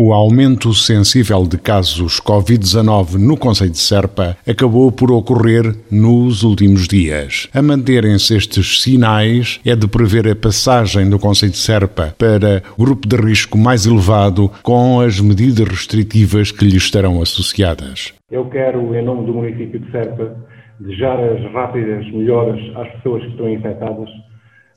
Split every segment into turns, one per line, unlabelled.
O aumento sensível de casos Covid-19 no Conselho de Serpa acabou por ocorrer nos últimos dias. A manterem-se estes sinais, é de prever a passagem do Conselho de Serpa para grupo de risco mais elevado com as medidas restritivas que lhe estarão associadas.
Eu quero, em nome do município de Serpa, desejar as rápidas melhoras às pessoas que estão infectadas,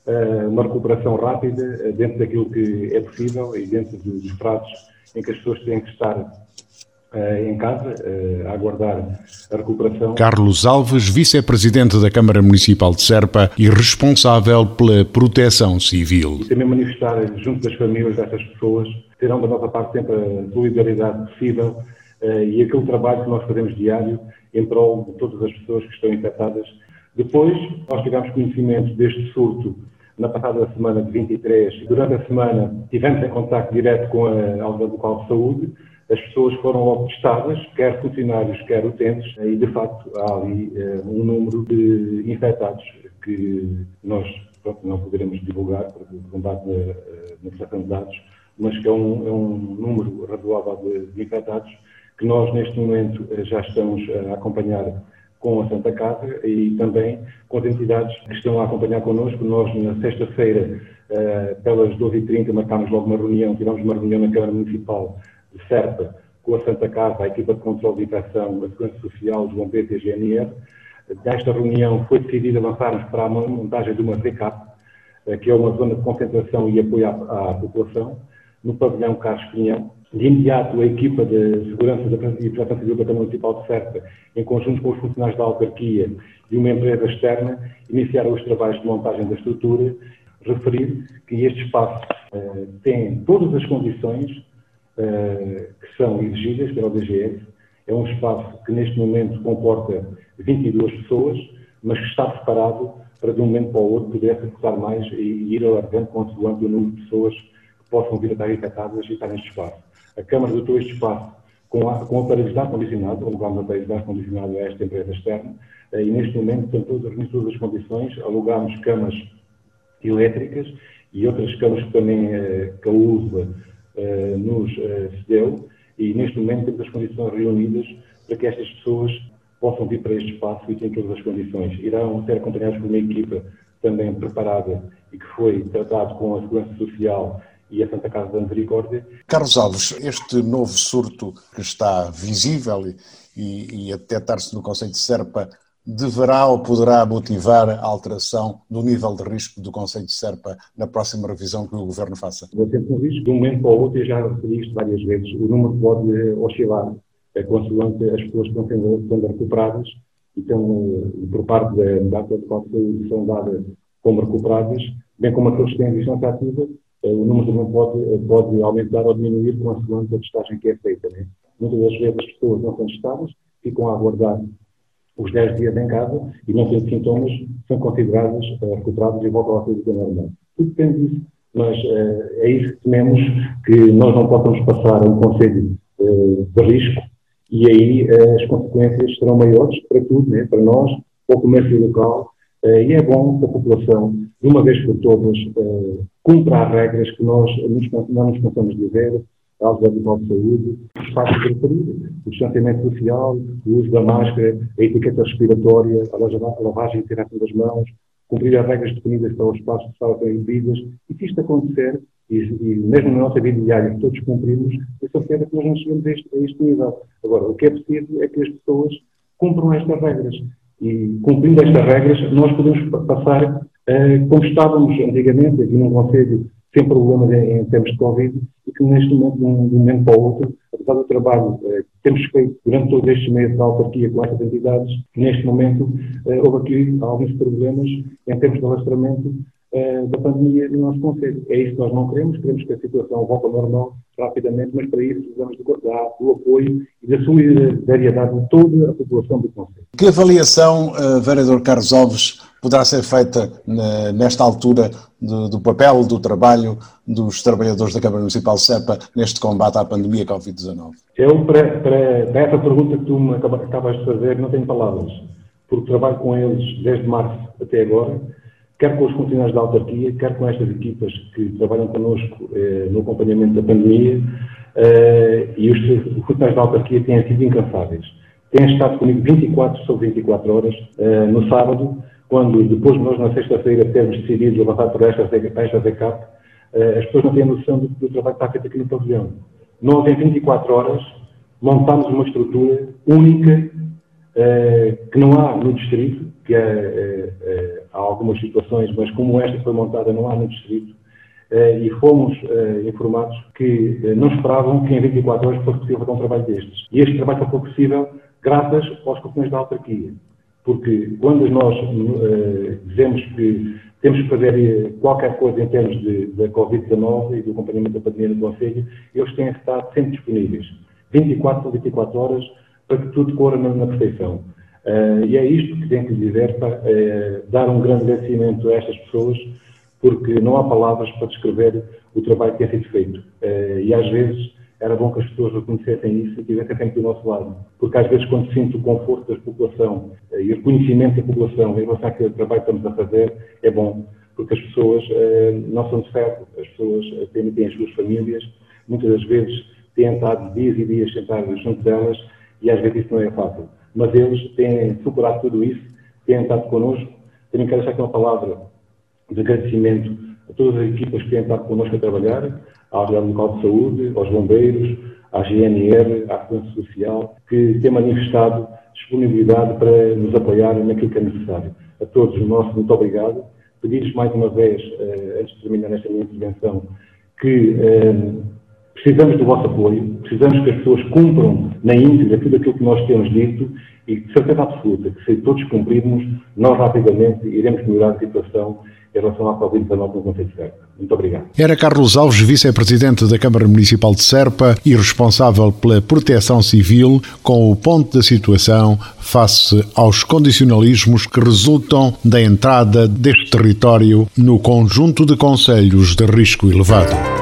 eh, uma recuperação rápida eh, dentro daquilo que é possível e dentro dos prazos em que as pessoas têm que estar uh, em casa uh, a aguardar a recuperação.
Carlos Alves, vice-presidente da Câmara Municipal de Serpa e responsável pela proteção civil.
E também manifestar junto das famílias dessas pessoas, terão da nossa parte sempre a solidariedade possível uh, e aquele trabalho que nós fazemos diário em prol de todas as pessoas que estão infectadas. Depois, nós tivemos conhecimento deste surto na passada semana de 23. Durante a semana tivemos em contato direto com a Autoridade Local de Saúde. As pessoas foram logo testadas, quer funcionários, quer utentes, e de facto há ali uh, um número de infectados que nós pronto, não poderemos divulgar com base na, eh, na prestação de dados, mas que é um, é um número razoável de, de infectados que nós neste momento eh, já estamos a acompanhar com a Santa Casa e também com as entidades que estão a acompanhar connosco. Nós, na sexta-feira, uh, pelas 12h30, marcámos logo uma reunião, tivemos uma reunião na Câmara Municipal de Serpa com a Santa Casa, a equipa de controle de infecção, a Segurança Social, os bombeiros e a GNR. Desta reunião foi decidido avançarmos para a montagem de uma RECAP, uh, que é uma zona de concentração e apoio à, à população, no pavilhão Carlos Pinhão, de imediato, a equipa de segurança e proteção civil da Câmara Municipal de Serpa, em conjunto com os funcionários da autarquia e uma empresa externa, iniciaram os trabalhos de montagem da estrutura. Referir que este espaço uh, tem todas as condições uh, que são exigidas pela DGS. É um espaço que neste momento comporta 22 pessoas, mas que está preparado para de um momento para o outro poder executar mais e ir alargando consoante o número de pessoas possam vir a estar infectadas e estar neste espaço. A Câmara dotou este espaço com, a, com aparelhos de ar-condicionado, alugamos aparelhos de ar-condicionado a esta empresa externa, eh, e neste momento estão todas, as condições, alugamos camas elétricas e outras camas que também eh, que a USA eh, nos cedeu, e neste momento temos as condições reunidas para que estas pessoas possam vir para este espaço e tenham todas as condições. Irão ser acompanhados por uma equipa também preparada e que foi tratado com a Segurança Social e a Santa Casa da Misericórdia.
Carlos Alves, este novo surto que está visível e, e a detectar-se no Conselho de Serpa deverá ou poderá motivar a alteração do nível de risco do Conselho de Serpa na próxima revisão que o Governo faça?
Vou ter um risco, de um momento para o outro, eu já referi isto várias vezes, o número pode oscilar, é, consoante as pessoas que estão sendo, sendo recuperadas, então, por parte da, da qual são dadas como recuperadas, bem como aqueles que têm distância ativa, eh, o número também pode, eh, pode aumentar ou diminuir consoante a testagem que é feita. Né? Muitas das vezes as pessoas não são testadas, ficam a aguardar os 10 dias em casa e não têm sintomas, são consideradas uh, recuperadas e voltam à sua vida normal. Tudo depende disso, mas uh, é isso que tememos, que nós não possamos passar um conselho uh, de risco e aí as consequências serão maiores para tudo, né? para nós, para o comércio local, e é bom que a população, de uma vez por todas, cumpra as regras que nós não nos cansamos de dizer, a autoridade de saúde, os espaços de referir, o distanciamento social, o uso da máscara, a etiqueta respiratória, a lavagem direta das mãos, cumprir as regras definidas para os espaços de sala bebidas, e se isto acontecer, e, e, mesmo na nossa vida diária, que todos cumprimos, eu só quero que nós não chegamos a este, a este nível. Agora, o que é preciso é que as pessoas cumpram estas regras. E cumprindo estas regras, nós podemos passar uh, como estávamos antigamente, aqui num Conselho, sem problemas em, em termos de Covid, e que neste momento, de um, momento para o outro, apesar do trabalho uh, que temos feito durante todos estes meses da autarquia com estas entidades, neste momento uh, houve aqui alguns problemas em termos de alastramento da pandemia no nosso Conselho. É isso que nós não queremos, queremos que a situação volte ao normal rapidamente, mas para isso precisamos do, do apoio e da solidariedade de toda a população do Conselho.
Que avaliação, uh, vereador Carlos Alves,
poderá ser feita nesta altura do, do, papel, do trabalho dos trabalhadores da Câmara Municipal de Serpa neste combate à pandemia Covid-19?
Eu, para, para, para, essa pergunta que tu me acabas de fazer, não tenho palavras, porque trabalho com eles desde março até agora, quer com os funcionários da autarquia, quer com estas equipas que trabalham connosco eh, no acompanhamento da pandemia, eh, e os, os funcionários da autarquia têm sido incansáveis. Têm estado comigo 24 sobre 24 horas, eh, no sábado, quando depois nós na sexta-feira termos decidido levantar por esta, esta VCAP, eh, as pessoas não têm noção do, do trabalho que está feito aqui no pavilhão. Nós, em 24 horas, montámos uma estrutura única eh, que não há no distrito, que é, há algumas situações, mas como esta foi montada, não há no distrito, e fomos informados que não esperavam que em 24 horas fosse possível fazer um trabalho destes. E este trabalho só foi possível graças aos companheiros da autarquia. Porque quando nós dizemos que temos que fazer eh, qualquer coisa em termos da Covid-19 e do acompanhamento da pandemia no Conselho, eles têm estado sempre disponíveis, 24 ou 24 horas, para que tudo corra na, na perfeição. Uh, e é isto que tenho que dizer, para uh, dar um grande agradecimento a estas pessoas, porque não há palavras para descrever o trabalho que é sido feito. Uh, e às vezes era bom que as pessoas reconhecessem isso e estivessem sempre do nosso lado. Porque às vezes, quando sinto o conforto da população e o reconhecimento da população em relação àquele trabalho que estamos a fazer, é bom. Porque as pessoas não são de ferro, as pessoas têm, têm as suas famílias, muitas das vezes têm estado dias e dias sentados junto delas e às vezes isso não é fácil. Mas eles têm superado tudo isso, têm estado connosco. Também quero deixar aqui uma palavra de agradecimento a todas as equipas que têm estado connosco a trabalhar, à Autoridade Local de Saúde, aos bombeiros, à GNR, à Segurança Social, que têm manifestado disponibilidade para nos apoiar naquilo que é necessário. A todos o nosso muito obrigado. Pedir-lhes mais uma vez, eh, antes de terminar esta minha intervenção, que eh, precisamos do vosso apoio, precisamos que as pessoas cumpram na íntegra tudo aquilo que nós temos dito e, de certeza absoluta, que se todos cumprirmos, nós rapidamente iremos melhorar a situação em relação à Covid-19 no Conselho de Serpa. Muito obrigado.
Era Carlos Alves, vice-presidente da Câmara Municipal de Serpa e responsável pela proteção civil, com o ponto da situação face aos condicionalismos que resultam da entrada deste território no conjunto de conselhos de risco elevado.